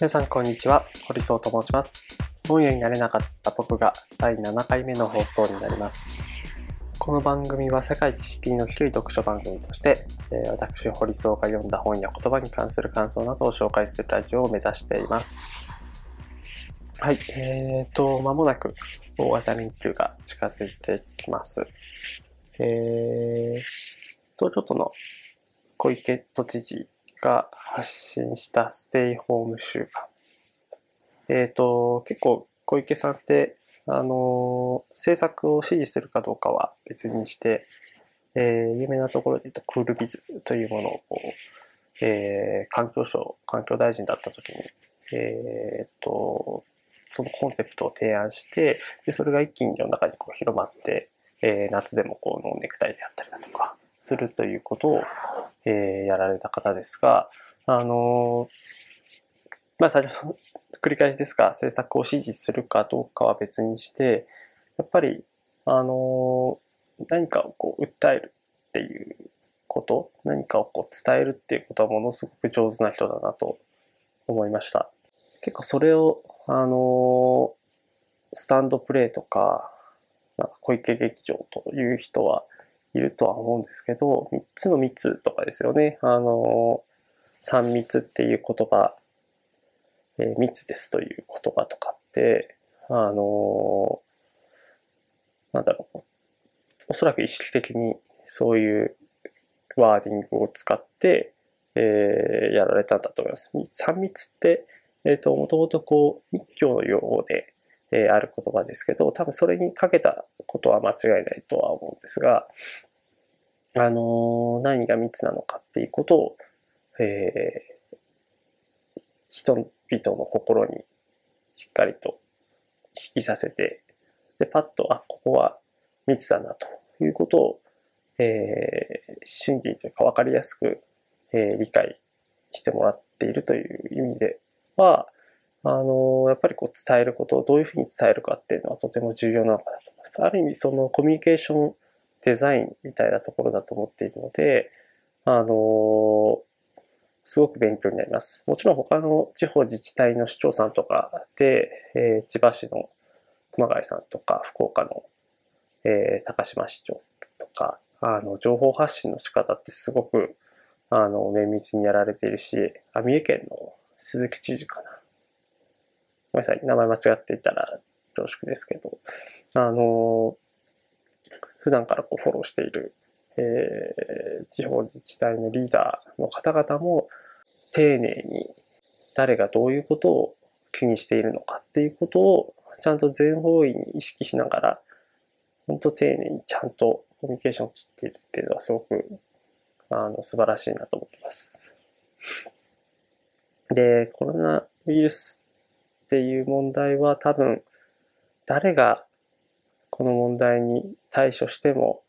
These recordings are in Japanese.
皆さんこんにちは、堀荘と申します。本屋になれなかった僕が第7回目の放送になります。この番組は世界知識の低い読書番組として、え私、堀荘が読んだ本や言葉に関する感想などを紹介するラジオを目指しています。はい、えーと、まもなく大型連休が近づいてきます。えー、東京都の小池都知事が発信したステイホーム週間。えっ、と、結構小池さんって、あの政策を支持するかどうかは別にして、えー有名なところで言うとクールビズというものをこう、えー環境省、環境大臣だった時に、えっ、と、そのコンセプトを提案して、でそれが一気に世の中にこう広まって、えー夏でもこうネクタイであったりだとかするということを、えーやられた方ですが、あのーまあ、最初、繰り返しですが、政策を支持するかどうかは別にして、やっぱり、あのー何かをこう訴えるっていうこと、何かをこう伝えるっていうことはものすごく上手な人だなと思いました。結構それを、あのースタンドプレーとか、なんか小池劇場という人はいるとは思うんですけど、3つの密とかですよね。あの、3密っていう言葉、えー密ですという言葉とかって、あの、なんだろう、おそらく意識的にそういうワーディングを使って、えーやられたんだと思います。3密って、えっ、と、もともとこう、密教の用語で、えある言葉ですけど、多分それにかけたことは間違いないとは思うんですが、あの何が密なのかっていうことを、えー人々の心にしっかりと引きさせて、で、パッと、あ、ここは密だなということを、えー瞬時にというか分かりやすく、えー理解してもらっているという意味では、あのやっぱりこう伝えることをどういうふうに伝えるかっていうのはとても重要なのかなと思います。ある意味そのコミュニケーションデザインみたいなところだと思っているので、あのすごく勉強になります。もちろん他の地方自治体の市長さんとかで、えー千葉市の熊谷さんとか、福岡の、えー高島市長とか、あの、情報発信の仕方ってすごく、あの、綿密にやられているし、あ三重県の鈴木知事かな。ごめんなさい、名前間違っていたら恐縮ですけど、あの、普段からこうフォローしている、えー地方自治体のリーダーの方々も丁寧に誰がどういうことを気にしているのかっていうことをちゃんと全方位に意識しながら本当丁寧にちゃんとコミュニケーションを取っているっていうのはすごくあの素晴らしいなと思ってます。で、コロナウイルスっていう問題は多分誰がこの問題に対処しても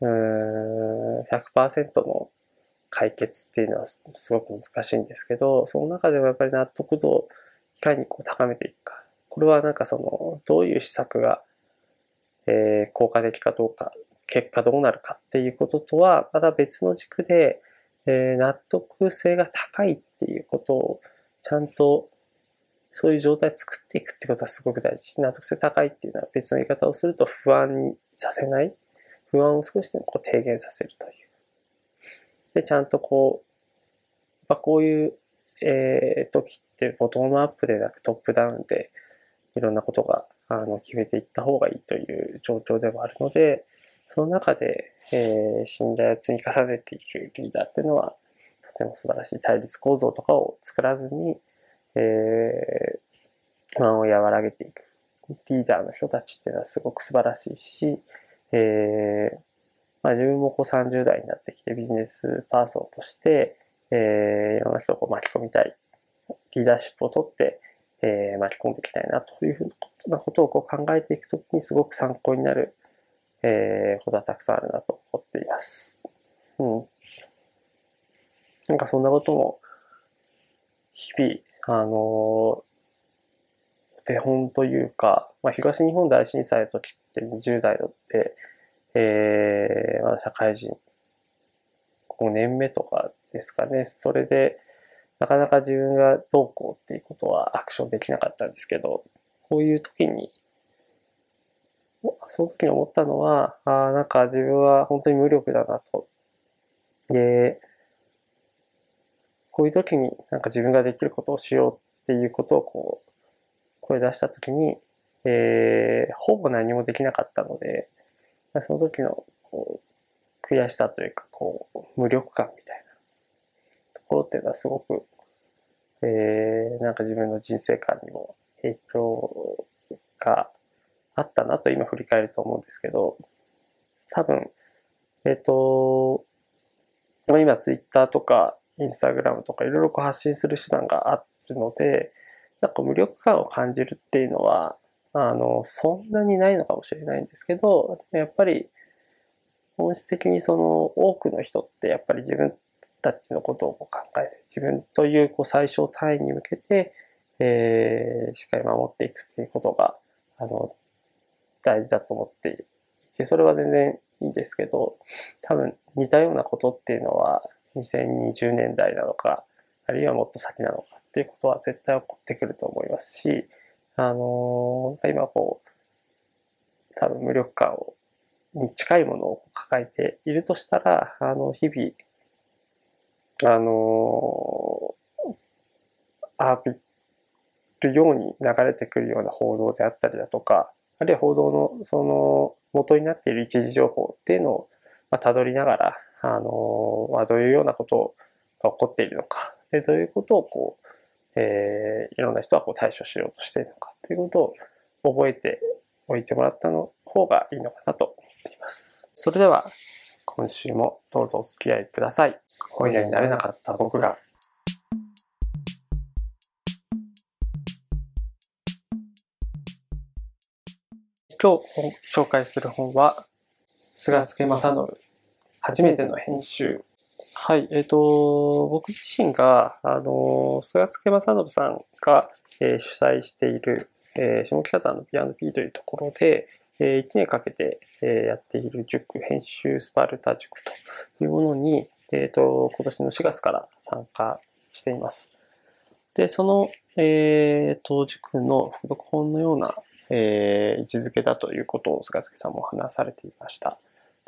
うーん100%の解決っていうのはすごく難しいんですけど、その中でもやっぱり納得度をいかにこう高めていくか。これはなんかその、どういう施策が、えー効果的かどうか、結果どうなるかっていうこととは、また別の軸で、えー納得性が高いっていうことを、ちゃんとそういう状態を作っていくってことはすごく大事。納得性高いっていうのは別の言い方をすると不安にさせない。不安を少しでもこう低減させるという。で、ちゃんとこう、やっぱこういう、えー時ってボトムアップでなくトップダウンでいろんなことがあの決めていった方がいいという状況でもあるので、その中で、えー信頼を積み重ねていくリーダーっていうのはとても素晴らしい対立構造とかを作らずに、えー不安を和らげていくリーダーの人たちっていうのはすごく素晴らしいし、えーまあ、自分もこう30代になってきてビジネスパーソンとして、えーいろんな人をこう巻き込みたい。リーダーシップを取って、えー巻き込んでいきたいなというふうなことをこう考えていくときにすごく参考になる、えーことはたくさんあるなと思っています。うん。なんかそんなことも、日々、あの手本というか、まあ、東日本大震災の時って20代で、えーまだ社会人5年目とかですかね。それで、なかなか自分がどうこうっていうことはアクションできなかったんですけど、こういう時に、その時に思ったのは、ああ、なんか自分は本当に無力だなと。で、こういう時になんか自分ができることをしようっていうことをこう、声出した時に、えー、ほぼ何もできなかったので、その時のこう悔しさというか、こう、無力感みたいなところっていうのはすごく、えー、なんか自分の人生観にも影響があったなと今振り返ると思うんですけど、多分、えっ、ー、と、今ツイッターとかインスタグラムとかいろいろ発信する手段があるので、なんか無力感を感じるっていうのは、あの、そんなにないのかもしれないんですけど、やっぱり本質的にその多くの人ってやっぱり自分たちのことを考える。自分というこう最小単位に向けて、えー、しっかり守っていくっていうことが、あの、大事だと思っていて、それは全然いいんですけど、多分似たようなことっていうのは、2020年代なのか、あるいはもっと先なのかっていうことは絶対起こってくると思いますし、あのー、今こう、多分無力感をに近いものを抱えているとしたら、あの、日々、あのー、浴びるように流れてくるような報道であったりだとか、あるいは報道のその元になっている一時情報っていうのを、まあ、辿りながら、あの、まあ、どういうようなことが起こっているのか、でどういうことをこう、えー、いろんな人はこう対処しようとしているのかということを覚えておいてもらったの方がいいのかなと思っています。それでは、今週もどうぞお付き合いください。本屋になれなかった僕が今日紹介する本は、菅助正信、初めての編集。はい、えっ、ー、と、僕自身が、あの、菅助正信さんが、えー、主催している、えー、下北沢の P&P というところで、えー、1年かけて、えー、やっている塾、編集スパルタ塾というものに、えっ、ー、と、今年の4月から参加しています。で、その、えっ、ー、と、塾の付録本のようなえー、位置づけだということを菅助さんも話されていました。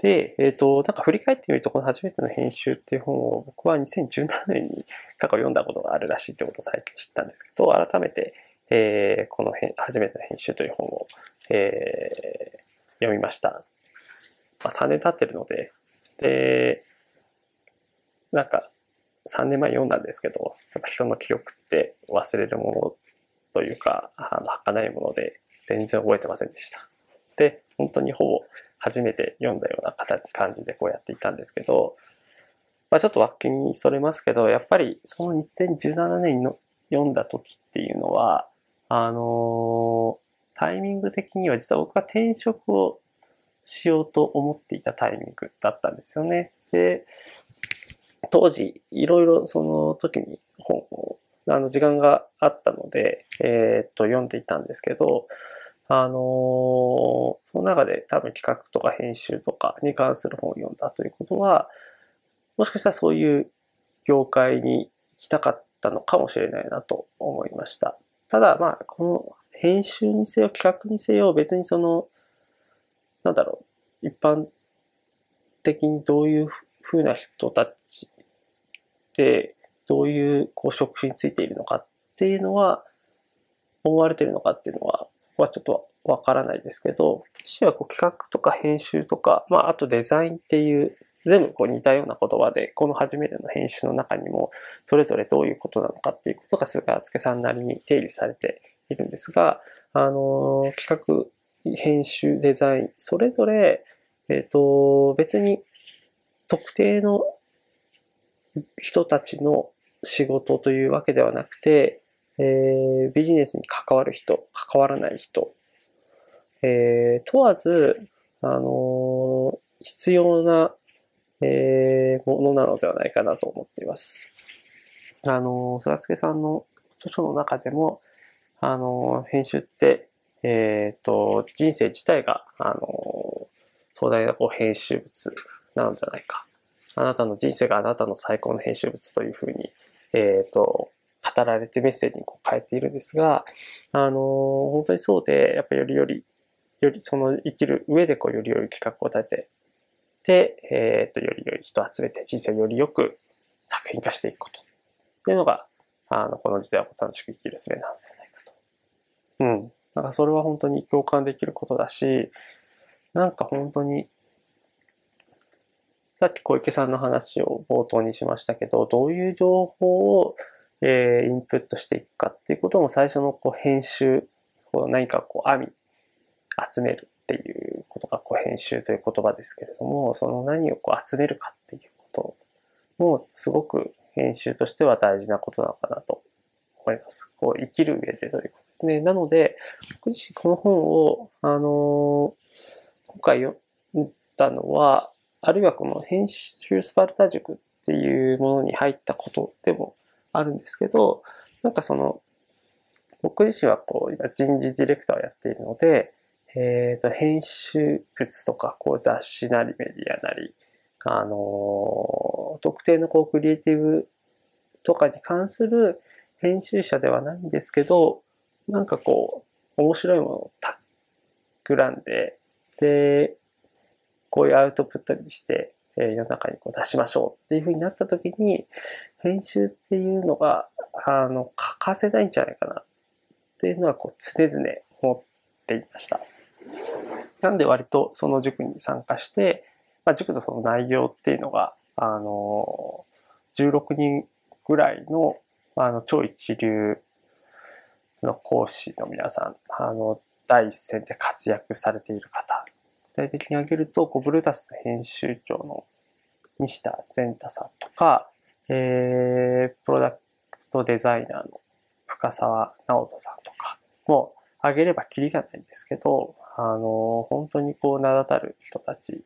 で、えっ、ー、と、なんか振り返ってみると、この初めての編集っていう本を僕は2017年に過去読んだことがあるらしいってことを最近知ったんですけど、改めて、えー、この初めての編集という本を、えー、読みました。まあ、3年経ってるので、で、なんか3年前読んだんですけど、やっぱ人の記憶って忘れるものというか、あの、儚いもので、全然覚えてませんでした。で、本当にほぼ初めて読んだような感じでこうやっていたんですけど、まあ、ちょっと脇にそれますけど、やっぱりその2017年の読んだ時っていうのは、あのー、タイミング的には実は僕は転職をしようと思っていたタイミングだったんですよね。で、当時、いろいろその時に本を、あの、時間があったので、えー、っと、読んでいたんですけど、あのー、その中で多分企画とか編集とかに関する本を読んだということは、もしかしたらそういう業界に行きたかったのかもしれないなと思いました。ただ、まあ、この編集にせよ企画にせよ別にその、なんだろう、一般的にどういうふうな人たちで、どういうこう職種についているのかっていうのは、思われているのかっていうのは、はちょっとわからないですけど、私はこう企画とか編集とか、まあ、あとデザインっていう、全部こう似たような言葉で、この初めての編集の中にも、それぞれどういうことなのかっていうことが菅助さんなりに定義されているんですが、あの、企画、編集、デザイン、それぞれ、えっ、ー、と、別に特定の人たちの仕事というわけではなくて、えー、ビジネスに関わる人、関わらない人、えー、問わず、あの、必要な、えー、ものなのではないかなと思っています。あのー、菅助さんの著書の中でも、あの、編集って、えっ、ー、と、人生自体が、あの、壮大なこう編集物なのではないか。あなたの人生があなたの最高の編集物というふうに、えっ、と、語られてメッセージにこう変えているんですが、あの本当にそうで、やっぱりよりより、よりその生きる上でこうよりより企画を立てて、えっ、と、よりより人を集めて人生をよりよく作品化していくことっていうのが、あの、この時代を楽しく生きる術なんではないかと。うん。なんかそれは本当に共感できることだし、なんか本当にさっき小池さんの話を冒頭にしましたけど、どういう情報を、えー、インプットしていくかっていうことも最初のこう編集、こう何かこう網、集めるっていうことがこう編集という言葉ですけれども、その何をこう集めるかっていうこともすごく編集としては大事なことなのかなと思います。こう生きる上でということですね。なので、僕自身この本を、あの、今回読んだのは、あるいはこの編集スパルタ塾っていうものに入ったことでもあるんですけど、なんかその、僕自身はこう、今人事ディレクターをやっているので、えっ、ー、と、編集物とか、こう雑誌なりメディアなり、あの、特定のこうクリエイティブとかに関する編集者ではないんですけど、なんかこう、面白いものをたくらんで、で、こういうアウトプットにして、え、世の中にこう出しましょうっていうふうになった時に、編集っていうのが、あの、欠かせないんじゃないかなっていうのは、こう、常々思っていました。なんで割とその塾に参加して、まあ、塾のその内容っていうのが、あの、16人ぐらいの、あの、超一流の講師の皆さん、あの、第一線で活躍されている方体的に挙げると、こうブルータス編集長の西田善太さんとか、えー、プロダクトデザイナーの深沢直人さんとかも挙げればキリがないんですけど、あの、本当にこう名だたる人たち。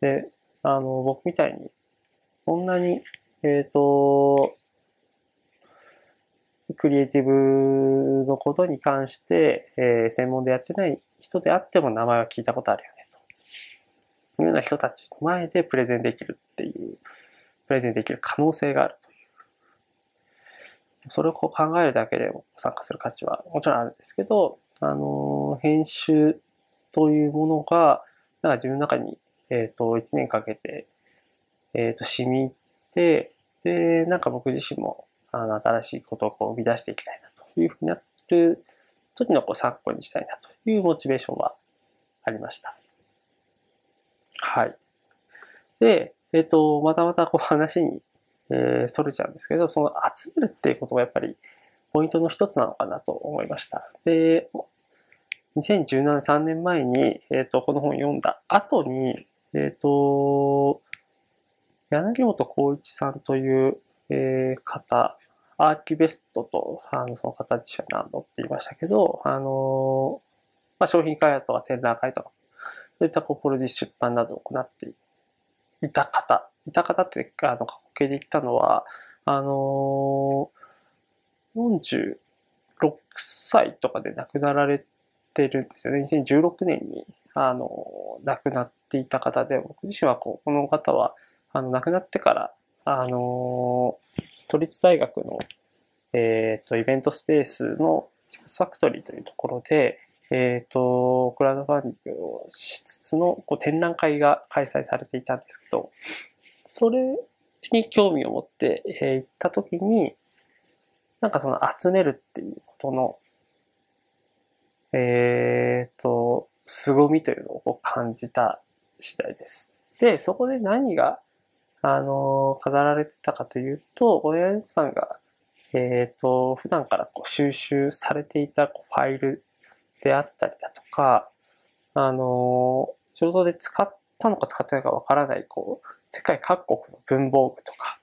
で、あの、僕みたいに、こんなに、えっ、ー、と、クリエイティブのことに関して、えー、専門でやってない人であっても名前は聞いたことあるよいうような人たちの前でプレゼンできるっていう、プレゼンできる可能性があるという。それをこう考えるだけでも参加する価値はもちろんあるんですけど、あの、編集というものが、なんか自分の中に、えっ、ー、と、1年かけて、えっ、ー、と、染み入って、で、なんか僕自身も、あの、新しいことをこう生み出していきたいなというふうになる時のこう参考にしたいなというモチベーションはありました。はい。で、えっ、ー、と、またまたこう話に、えー、それちゃうんですけど、その集めるっていうことがやっぱりポイントの一つなのかなと思いました。で、2017、3年前に、えっ、ー、と、この本を読んだ後に、えっ、と、柳本光一さんという、えー、方、アーキベストと、あの、その方自身は何度って言いましたけど、あの、まあ、商品開発とか展覧会とかそういったこうプロデュース出版などを行っていた方、いた方ってあの過去形で言ったのは、あのー、46歳とかで亡くなられてるんですよね。2016年に、あのー、亡くなっていた方で、僕自身はこうこの方は、あの、亡くなってから、あのー、都立大学の、えっ、と、イベントスペースのシックスファクトリーというところで、えっ、ー、と、クラウドファンディングをしつつのこう展覧会が開催されていたんですけど、それに興味を持って、えー、行った時に、なんかその集めるっていうことの、えっ、ー、と、凄みというのを感じた次第です。で、そこで何が、あの、飾られてたかというと、親さんが、えっ、ー、と、普段からこう収集されていたこうファイルであったりだとか、あの、仕事で使ったのか使ってないかわからない、こう、世界各国の文房具とか、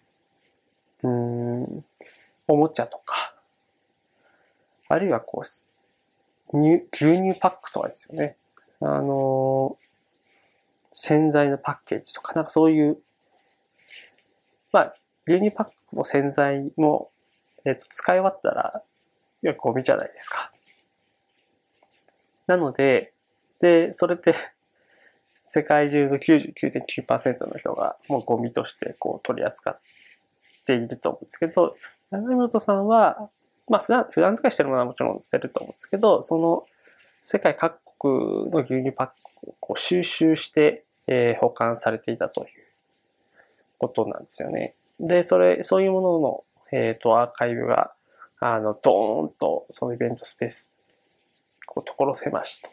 うん、おもちゃとか、あるいはこう、牛乳パックとかですよね。あの、洗剤のパッケージとか、なんかそういう、まあ、牛乳パックも洗剤も、えっ、ー、と、使い終わったら、いや、ゴミじゃないですか。なので、で、それって 世界中の99.9%の人がもうゴミとしてこう取り扱っていると思うんですけど、長本さんは、まあ普段、普段使いしてるものはもちろん捨てると思うんですけど、その世界各国の牛乳パックをこう収集して、えー、保管されていたということなんですよね。で、それ、そういうものの、えっ、ー、と、アーカイブが、あの、ドーンと、そのイベントスペース、こう、所狭しと、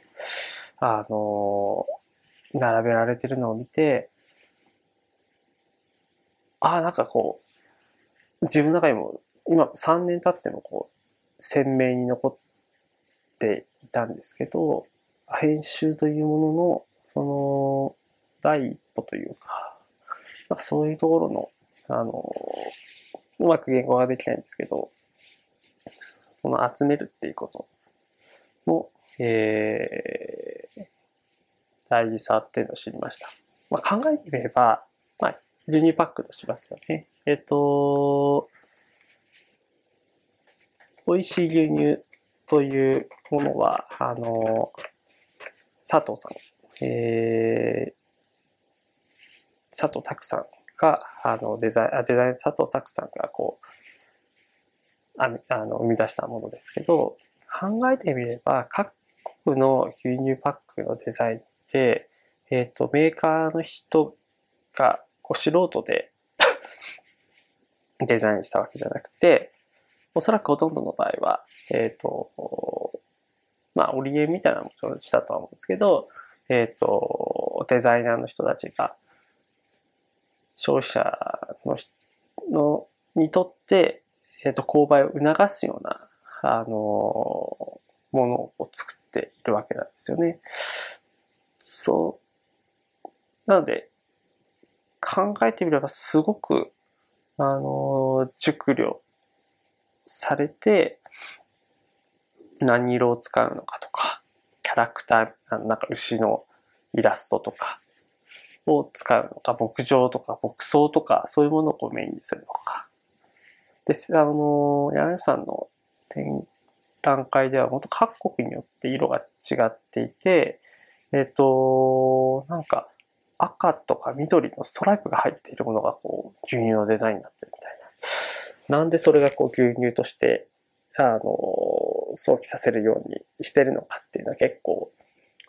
あの並べられてるのを見て、ああ、なんかこう、自分の中にも、今3年経ってもこう、鮮明に残っていたんですけど、編集というものの、その、第一歩というか、なんかそういうところの、あの、うまく言語ができないんですけど、その集めるっていうことの、えー、大事さっていうのを知りました。まあ、考えてみれば、まあ、牛乳パックとしますよね。えっ、と、美味しい牛乳というものは、あの、佐藤さん、えー、佐藤拓さんが、あの、デザイン、デザイン、佐藤拓さんがこう、ああの、生み出したものですけど、考えてみれば、各国の牛乳パックのデザインって、えっ、ー、と、メーカーの人が、こう、素人で デザインしたわけじゃなくて、おそらくほとんどの場合は、えっ、ー、と、まあ、オリエンみたいなものをしたとは思うんですけど、えっ、ー、と、デザイナーの人たちが、消費者ののにとって、えっ、と、購買を促すような、あの、ものを作っているわけなんですよね。そう。なので、考えてみればすごく、あの、熟慮されて、何色を使うのかとか、キャラクター、なんか牛のイラストとかを使うのか、牧場とか牧草とか、そういうものをメインにするのか。です、あの、柳さんの展覧会では、本当各国によって色が違っていて、えっ、ー、と、なんか赤とか緑のストライプが入っているものがこう牛乳のデザインになってるみたいな。なんでそれがこう牛乳として、あの、想起させるようにしてるのかっていうのは結構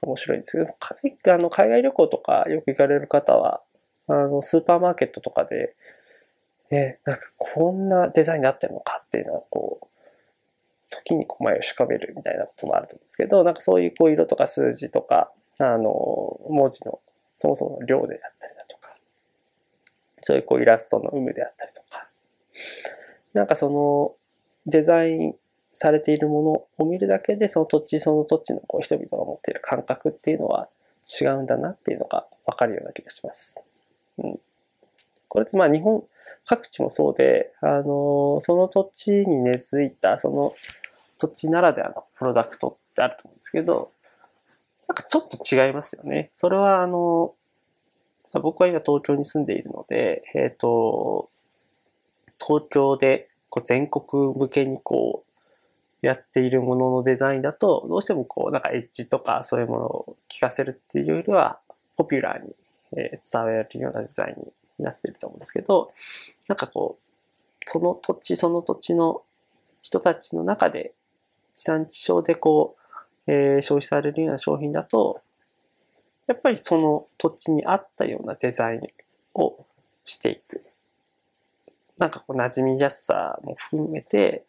面白いんですけど、あの海外旅行とかよく行かれる方は、あの、スーパーマーケットとかで、え、なんかこんなデザインになってるのかっていうのは、こう、時に前をしかめるみたいなこともあると思うんですけど、なんかそういうこう色とか数字とか、あの、文字のそもそもの量であったりだとか、そういうこうイラストの有無であったりとか、なんかそのデザインされているものを見るだけで、その土地その土地のこう人々が持っている感覚っていうのは違うんだなっていうのがわかるような気がします。うん、これってまあ日本各地もそうで、あの、その土地に根付いた、その土地ならではのプロダクトってあると思うんですけど、なんかちょっと違いますよね。それはあの、僕は今東京に住んでいるので、えっ、ー、と、東京でこう全国向けにこう、やっているもののデザインだと、どうしてもこう、なんかエッジとかそういうものを聞かせるっていうよりは、ポピュラーに伝えるようなデザインになってると思うんですけど、なんかこう、その土地その土地の人たちの中で、地産地消でこう、えー、消費されるような商品だと、やっぱりその土地に合ったようなデザインをしていく。なんかこう馴染みやすさも含めて、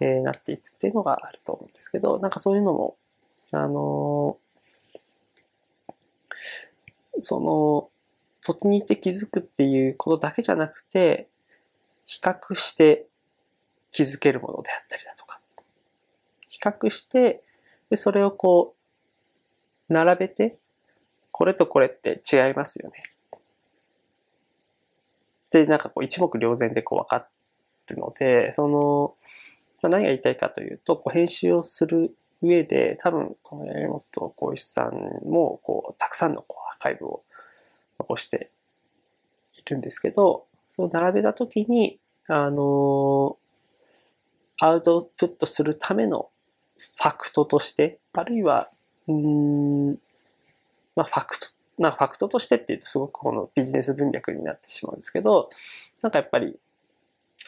えー、なっていくっていうのがあると思うんですけど、なんかそういうのも、あのー、その土地に行って気づくっていうことだけじゃなくて、比較して気づけるものであったりだとか、比較してで、それをこう、並べて、これとこれって違いますよね。で、なんかこう一目瞭然でこう分かるので、その、まあ、何が言いたいかというと、こう編集をする上で、多分この山本浩一さんも、こう、たくさんのこうアーカイブを残しているんですけど、その並べたときに、あの、アウトプットするためのファクトとして、あるいは、うん、まあ、ファクト、なんかファクトとしてっていうとすごくこのビジネス文脈になってしまうんですけど、なんかやっぱり、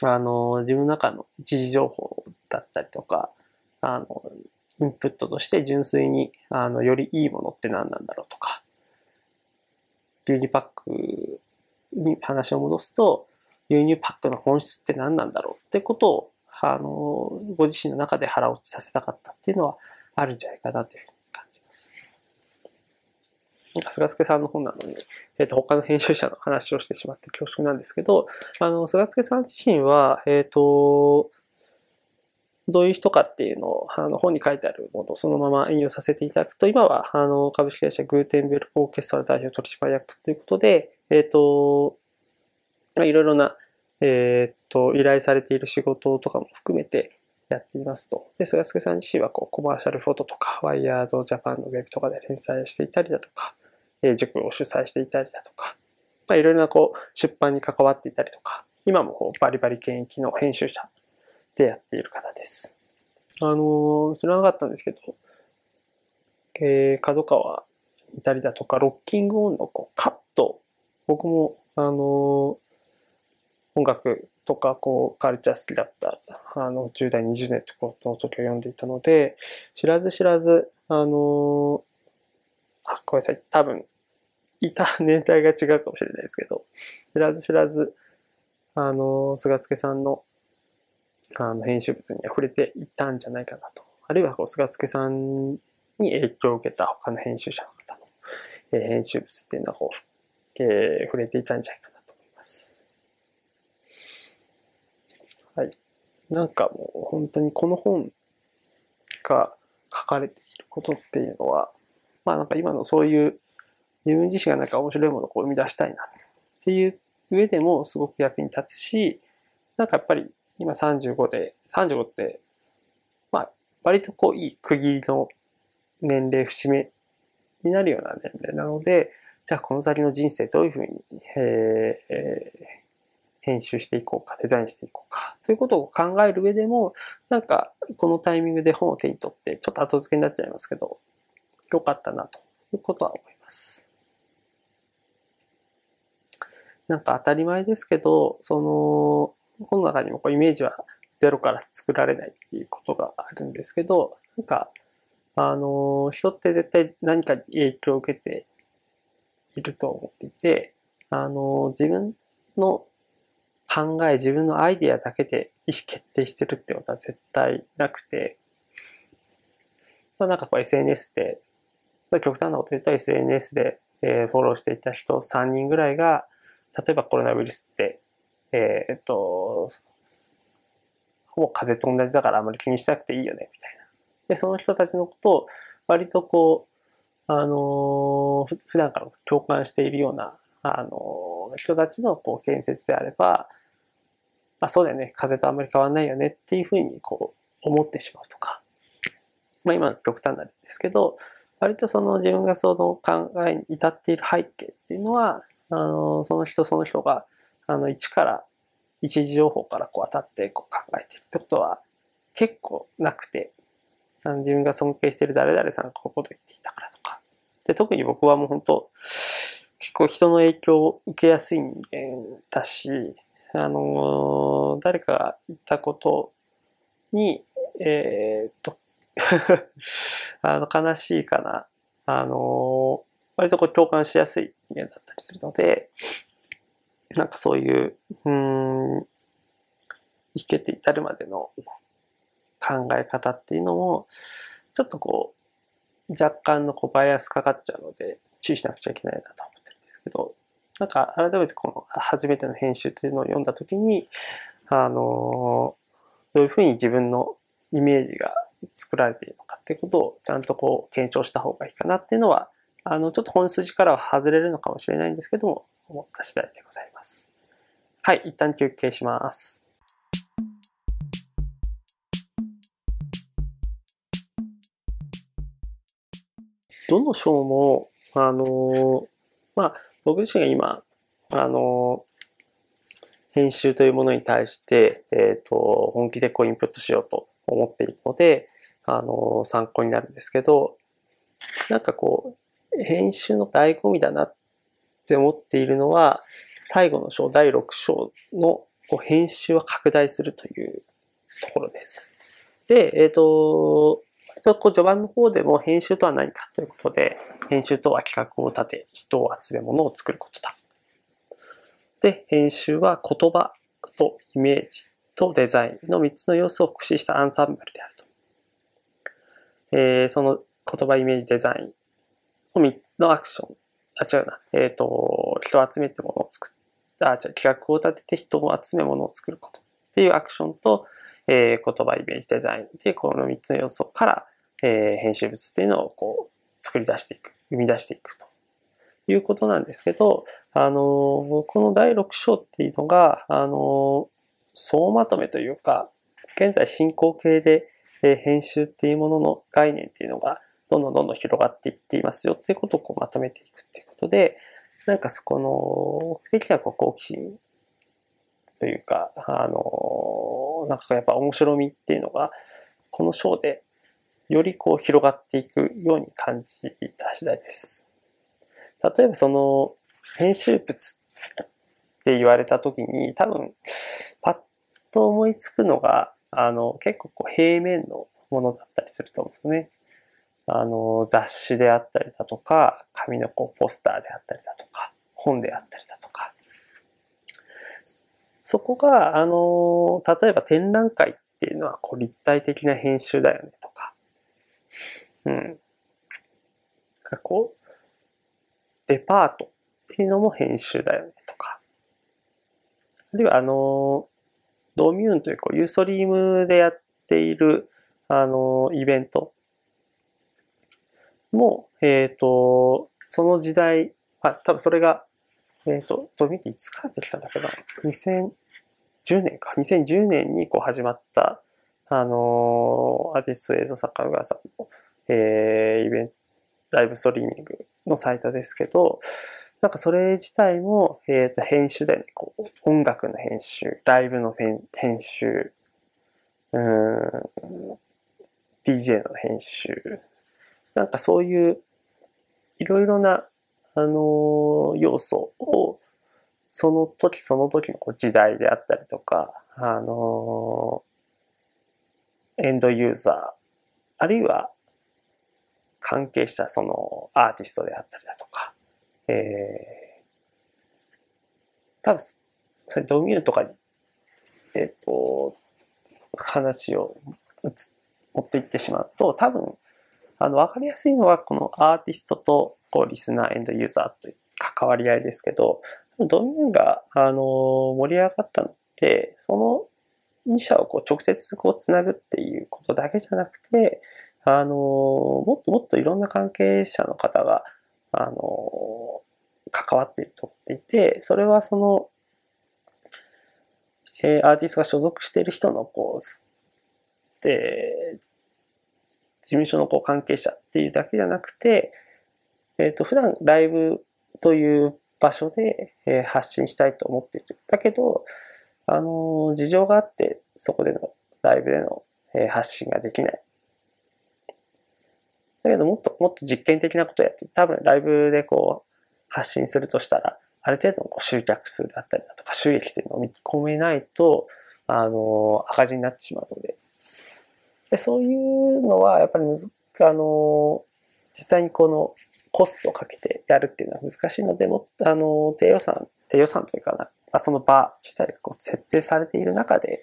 あの、自分の中の一時情報だったりとか、あの、インプットとして純粋に、あの、よりいいものって何なんだろうとか、牛乳パックに話を戻すと、牛乳パックの本質って何なんだろうってことを、あの、ご自身の中で腹落ちさせたかったっていうのはあるんじゃないかなというふうに感じます。なんか、菅助さんの本なのに、えっ、ー、と、他の編集者の話をしてしまって恐縮なんですけど、あの、菅助さん自身は、えっ、ー、と、どういう人かっていうのを、あの、本に書いてあるものをそのまま引用させていただくと、今は、あの、株式会社グーテンベルクオーケストラ代表取締役ということで、えっ、ー、と、いろいろな、えっ、と、依頼されている仕事とかも含めてやっていますと。で、菅助さん自身は、こう、コマーシャルフォトとか、ワイヤードジャパンのウェブとかで連載していたりだとか、えー、塾を主催していたりだとか、まあ、いろいろな、こう、出版に関わっていたりとか、今もこうバリバリ現役の編集者でやっている方です。あの、知らなかったんですけど、えー、角川いたりだとか、ロッキングオンのこうカット、僕も、あの、音楽とか、こう、カルチャー好きだった、あの、10代、20年ってことの時を読んでいたので、知らず知らず、あの、あ、ごめんなさい、多分、いた年代が違うかもしれないですけど、知らず知らず、あの、菅助さんのあの編集物に触れていたんじゃないかなと。あるいはこう菅助さんに影響を受けた他の編集者の方の、えー、編集物っていうのはこう、えー、触れていたんじゃないかなと思います。はい。なんかもう本当にこの本が書かれていることっていうのは、まあなんか今のそういう自分自身がなんか面白いものをこう生み出したいなっていう上でもすごく役に立つし、なんかやっぱり今35で、35って、まあ、割とこういい区切りの年齢節目になるような年齢なので、じゃあこの先の人生どういうふうに、えー、編集していこうか、デザインしていこうか、ということを考える上でも、なんかこのタイミングで本を手に取って、ちょっと後付けになっちゃいますけど、よかったなということは思います。なんか当たり前ですけど、その、本の中にもこうイメージはゼロから作られないっていうことがあるんですけど、なんか、あの、人って絶対何かに影響を受けていると思っていて、あの、自分の考え、自分のアイディアだけで意思決定してるってことは絶対なくて、まあ、なんかこう SNS で、極端なこと言ったら SNS で、えフォローしていた人3人ぐらいが、例えばコロナウイルスってえー、っと、ほぼ風邪と同じだからあまり気にしなくていいよね、みたいな。で、その人たちのことを割とこう、あのー、普段から共感しているような、あの、人たちのこう建設であれば、あ、そうだよね、風とあんまり変わんないよねっていうふうにこう思ってしまうとか。まあ今の極端なんですけど、割とその自分がその考えに至っている背景っていうのは、あの、その人その人があの、一から、一時情報からこう当たってこう考えてるってことは結構なくて、あの自分が尊敬してる誰々さんがこういうこと言っていたからとか。で、特に僕はもう本当、結構人の影響を受けやすい人間だし、あのー、誰かが言ったことに、えー、っと あの、悲しいかな。あのー、割とこう共感しやすい人間だったりするので、なんかそういう、うん、生きて至るまでの考え方っていうのも、ちょっとこう、若干のこうバイアスかかっちゃうので、注意しなくちゃいけないなとけど、なんか改めてこの初めての編集というのを読んだときに、あの、どういうふうに自分のイメージが作られているのかっていうことをちゃんとこう検証した方がいいかなっていうのは、あの、ちょっと本筋からは外れるのかもしれないんですけども、思った次第でございます。はい、一旦休憩します。どの章も、あのまあ、僕自身が今、あの編集というものに対して、えっ、ー、と、本気でこうインプットしようと思っているので、あの参考になるんですけど、なんかこう、編集の醍醐味だなって思っているのは、最後の章、第6章の、こう編集を拡大するというところです。で、えっ、ー、と、そこ序盤の方でも編集とは何かということで、編集とは企画を立て、人を集め物を作ることだ。で、編集は言葉とイメージとデザインの3つの要素を駆使したアンサンブルであると。えー、その言葉、イメージ、デザインののアクション。あ、違うな。えっ、ー、と、人を集めて物を作っあ、違う、企画を立てて人を集め物を作ることっていうアクションと、えー、言葉、イメージ、デザインで、この3つの要素から、えー、編集物っていうのをこう、作り出していく、生み出していくと。いうことなんですけど、あのー、この第6章っていうのが、あの総まとめというか、現在進行形で、え編集っていうものの概念っていうのが、どんどんどんどん広がっていっていますよっていうことをこうまとめていくっていうことで、なんかそこの、目的はこう好奇心というか、あの、なんかやっぱ面白みっていうのが、この章でよりこう広がっていくように感じた次第です。例えばその編集物って言われた時に多分パッと思いつくのがあの結構こう平面のものだったりすると思うんですよね。あの雑誌であったりだとか紙のこうポスターであったりだとか本であったりだとかそこがあの例えば展覧会っていうのはこう立体的な編集だよねとうん。こう、デパートっていうのも編集だよねとか。あるいはあの、ドミューンというこうユーストリームでやっているあの、イベントも、えっ、ー、と、その時代、あ、多分それが、えっ、ー、と、ドミューンっていつからできたんだけど、2010年か、2010年にこう始まった、あのアーティスト映像作家の川さんの、えー、イベント、ライブストリーミングのサイトですけど、なんかそれ自体も、えっ、ー、と、編集で、ね、こう、音楽の編集、ライブの編集、うん、DJ の編集、なんかそういう、いろいろな、あのー、要素を、その時その時の時代であったりとか、あの、エンドユーザー、あるいは関係したそのアーティストであったりだとか、えー、多分、それドミューとかに、えっ、ー、と、話を持っていってしまうと、多分、あの、わかりやすいのは、このアーティストと、こう、リスナー、エンドユーザーという関わり合いですけど、ドミューが、あの、盛り上がったのって、その2社をこう直接こうつなぐっていうことだけじゃなくて、あの、もっともっといろんな関係者の方が、あの、関わっていると思っていて、それはその、えー、アーティストが所属している人の、こう、で、事務所のこう関係者っていうだけじゃなくて、えっ、ー、と、普段ライブという場所で、えー、発信したいと思っている。だけど、あの事情があって、そこでのライブでの、えー、発信ができない。だけどもっともっと実験的なことをやって、多分ライブでこう発信するとしたら、ある程度のこう集客数だったりだとか収益っていうのを見込めないと、あの、赤字になってしまうので。でそういうのはやっぱりあの、実際にこのコストをかけてやるっていうのは難しいので、もっとあの、低予算、低予算というかな、まあ、その場自体がこう設定されている中で、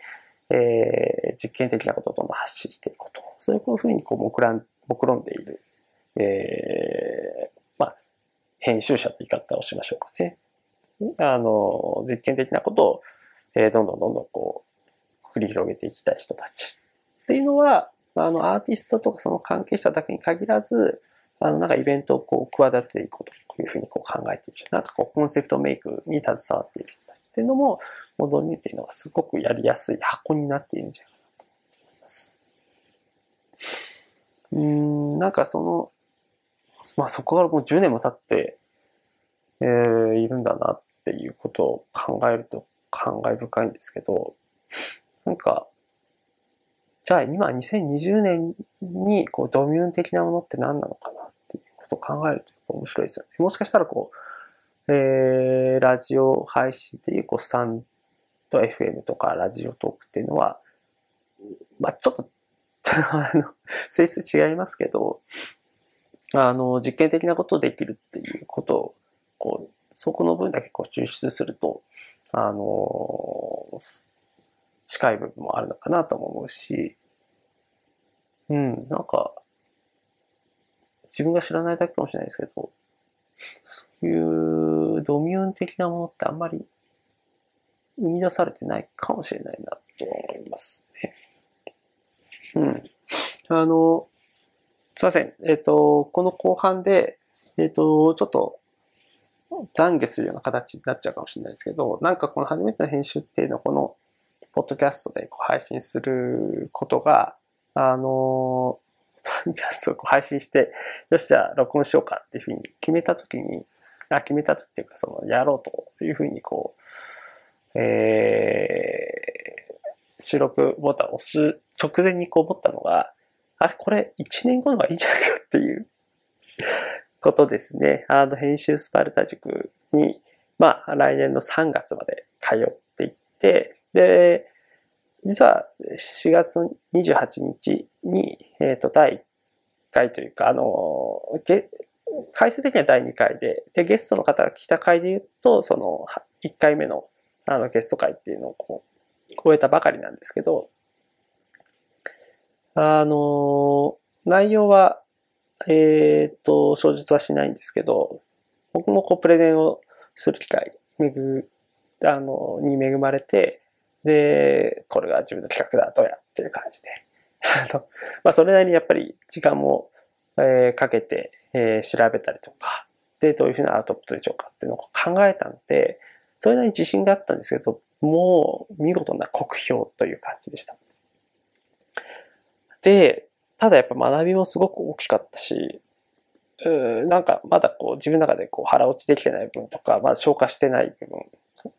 えー、実験的なことをどんどん発信していくこと。そういうふうにこう目論目論んでいる、えー、まあ、編集者という言い方をしましょうかね。あの、実験的なことを、えー、どんどんどんどんこう、繰り広げていきたい人たちっていうのは、あの、アーティストとかその関係者だけに限らず、あの、なんかイベントをこう、企てていこうというふうにこう考えている。なんかこう、コンセプトメイクに携わっている人たちっていうのも、モドニューっていうのがすごくやりやすい箱になっているんじゃないかなと思います。うん、なんかその、まあそこからもう10年も経って、えー、いるんだなっていうことを考えると感慨深いんですけど、なんか、じゃあ今2020年にこうドミューン的なものって何なのかなっていうことを考えると面白いですよね。もしかしたらこう、えー、ラジオ配信っていうこうスタンと FM とかラジオトークっていうのは、まあちょっと、あの、性質違いますけど、あの、実験的なことできるっていうことを、こう、そこの分だけこう抽出すると、あの、近い部分もあるのかなとも思うし、うん、なんか、自分が知らないだけかもしれないですけど、いうドミューン的なものってあんまり生み出されてないかもしれないなと思いますね。うん。あの、すいません。えっ、ー、と、この後半で、えっ、ー、と、ちょっと懺悔するような形になっちゃうかもしれないですけど、なんかこの初めての編集っていうのはこの、ポッドキャストで配信することが、あの、ポッドキャストを配信して、よし、じゃあ録音しようかっていうふうに決めたときに、あ、決めたときっていうか、その、やろうというふうにこう、えー、収録ボタンを押す直前にこう思ったのが、あれ、これ1年後の方がいいんじゃないかっていうことですね。あの、編集スパルタ塾に、まあ、来年の3月まで通っていって、で、実は4月28日に、えっ、ー、と、第1回というか、あの、回数的には第2回で、で、ゲストの方が来た回で言うと、その、1回目の、あの、ゲスト回っていうのをこう、超えたばかりなんですけど、あの、内容は、えっ、と、小述はしないんですけど、僕もこう、プレゼンをする機会、めぐ、あの、に恵まれて、で、これが自分の企画だ、どうやっていう感じで。あの、まあ、それなりにやっぱり時間も、えー、かけて、えー、調べたりとか、で、どういうふうなアウトプットでしょうかっていうのを考えたので、それなりに自信があったんですけど、もう見事な酷評という感じでした。で、ただやっぱ学びもすごく大きかったし、うなんかまだこう自分の中でこう腹落ちできてない部分とか、まだ消化してない部分、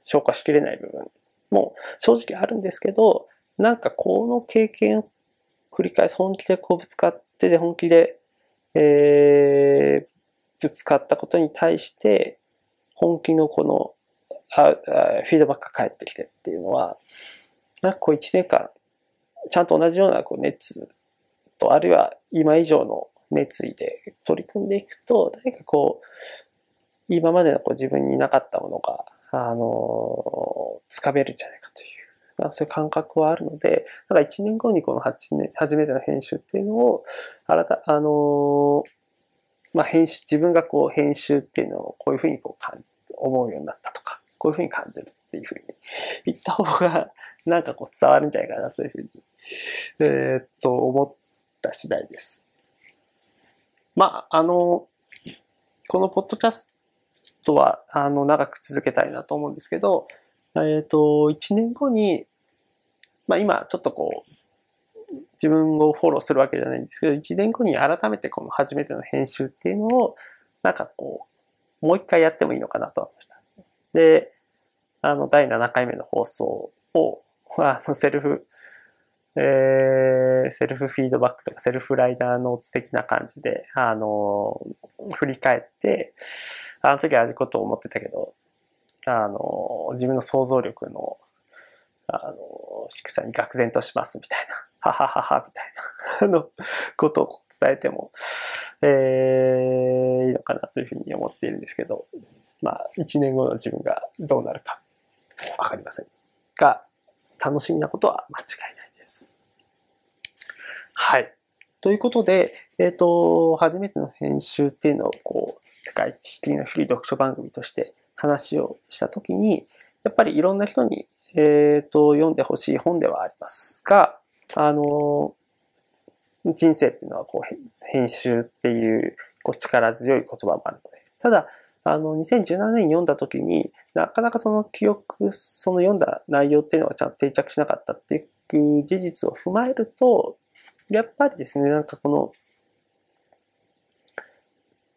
消化しきれない部分も正直あるんですけど、なんかこの経験を繰り返す、本気でこうぶつかってで、本気で、えー、ぶつかったことに対して、本気のこのあフィードバックが返ってきてっていうのは、なんかこう一年間、ちゃんと同じようなこう熱と、あるいは今以上の熱意で取り組んでいくと、何かこう、今までのこう自分になかったものが、あの、つかめるんじゃないか、そういう感覚はあるので、だから1年後にこの8年、初めての編集っていうのを、新た、あの、まあ、編集、自分がこう編集っていうのをこういうふうにこう思うようになったとか、こういうふうに感じるっていうふうに言った方が、なんかこう伝わるんじゃないかなというふうに、えー、っと、思った次第です。まあ、あの、このポッドキャストは、あの、長く続けたいなと思うんですけど、えっ、ー、と、1年後に、まあ今、ちょっとこう、自分をフォローするわけじゃないんですけど、1年後に改めてこの初めての編集っていうのを、なんかこう、もう一回やってもいいのかなと思いました。で、あの、第7回目の放送を、あの、セルフ、えー、セルフフィードバックとかセルフライダーノーツ的な感じで、あの、振り返って、あの時はああいうことを思ってたけど、あの、自分の想像力の、あの、低さに愕然としますみたいな、ははははみたいな、あの、ことを伝えても、えー、いいのかなというふうに思っているんですけど、まあ、一年後の自分がどうなるか、わかりませんが、楽しみなことは間違いないです。はい。ということで、えっ、ー、と、初めての編集っていうのを、こう、世界知識の古い読書番組として話をしたときに、やっぱりいろんな人に、えっ、ー、と、読んでほしい本ではありますが、あの、人生っていうのはこう編集っていうこう力強い言葉もあるので、ただ、あの、2017年に読んだ時になかなかその記憶、その読んだ内容っていうのがちゃんと定着しなかったっていう事実を踏まえると、やっぱりですね、なんかこの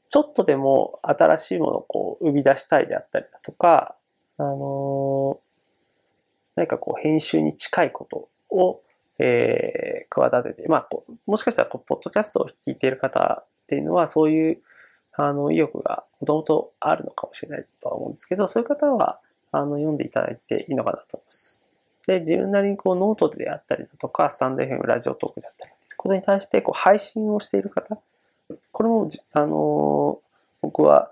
ちょっとでも新しいものをこう生み出したいであったりだとか、あの、何かこう編集に近いことを、えー、企てて、まあ、もしかしたらこう、ポッドキャストを聞いている方っていうのは、そういう、あの、意欲がもともとあるのかもしれないとは思うんですけど、そういう方は、あの、読んでいただいていいのかなと思います。で、自分なりにこうノートであったりだとか、スタンド FM ラジオトークであったり、これに対してこう配信をしている方、これも、あの僕は、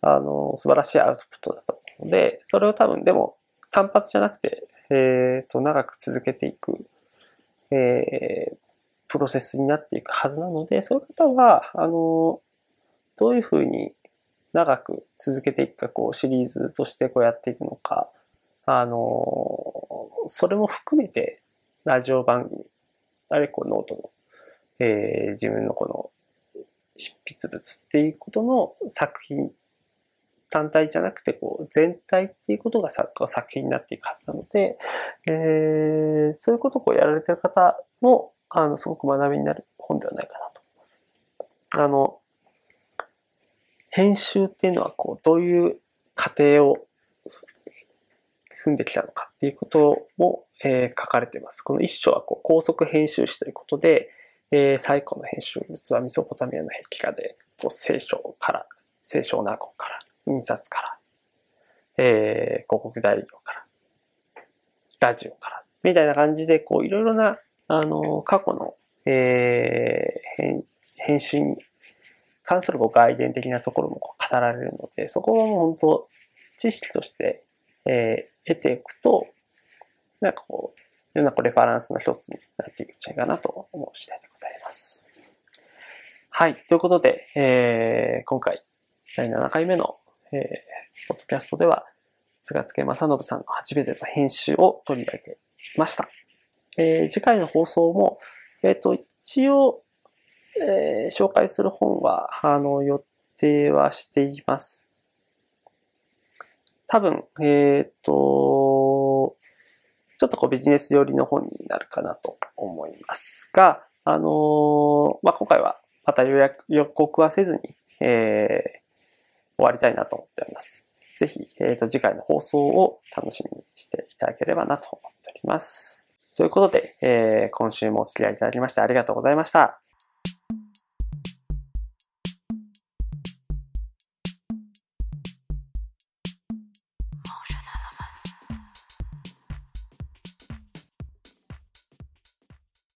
あの素晴らしいアウトプットだと思うので、それを多分でも単発じゃなくて、えっ、ー、と、長く続けていく、えー、プロセスになっていくはずなので、そういう方は、あのどういうふうに長く続けていくか、こう、シリーズとしてこうやっていくのか、あのそれも含めて、ラジオ番組、あるいはこうノートの、えー、自分のこの執筆物っていうことの作品単体じゃなくて、こう、全体っていうことが作作品になっていくはずなので、えー、そういうことをこうやられてる方も、あの、すごく学びになる本ではないかなと思います。あの、編集っていうのは、こう、どういう過程を踏んできたのかっていうことも、えー、書かれています。この一章は、こう、高速編集士ということで、えー、最古の編集物はミソポタミアの壁画で、こう聖書から、聖書ナコから、印刷から、えー、広告代理業から、ラジオから、みたいな感じで、こう、いろいろな、あの、過去の、えー、編、集に関するこう外伝的なところも語られるので、そこはもう本当、知識として、えー、得ていくと、なんかこう、いろんなこうレファランスの一つになっていくんじゃないかなと思う次第でございます。はい。ということで、えー、今回、第7回目のえー、ポッドキャストでは、菅助正信さんの初めての編集を取り上げました。えー、次回の放送も、えっ、ー、と、一応、えー、紹介する本は、あの、予定はしています。多分、えっ、と、ちょっとこうビジネス寄りの本になるかなと思いますが、あのまあ、今回はまた予約、予告はせずに、え終わりたいなと思っております。ぜひ、えっ、ー、と、次回の放送を楽しみにしていただければなと思っております。ということで、えー、今週もお付き合いいただきましてありがとうございました。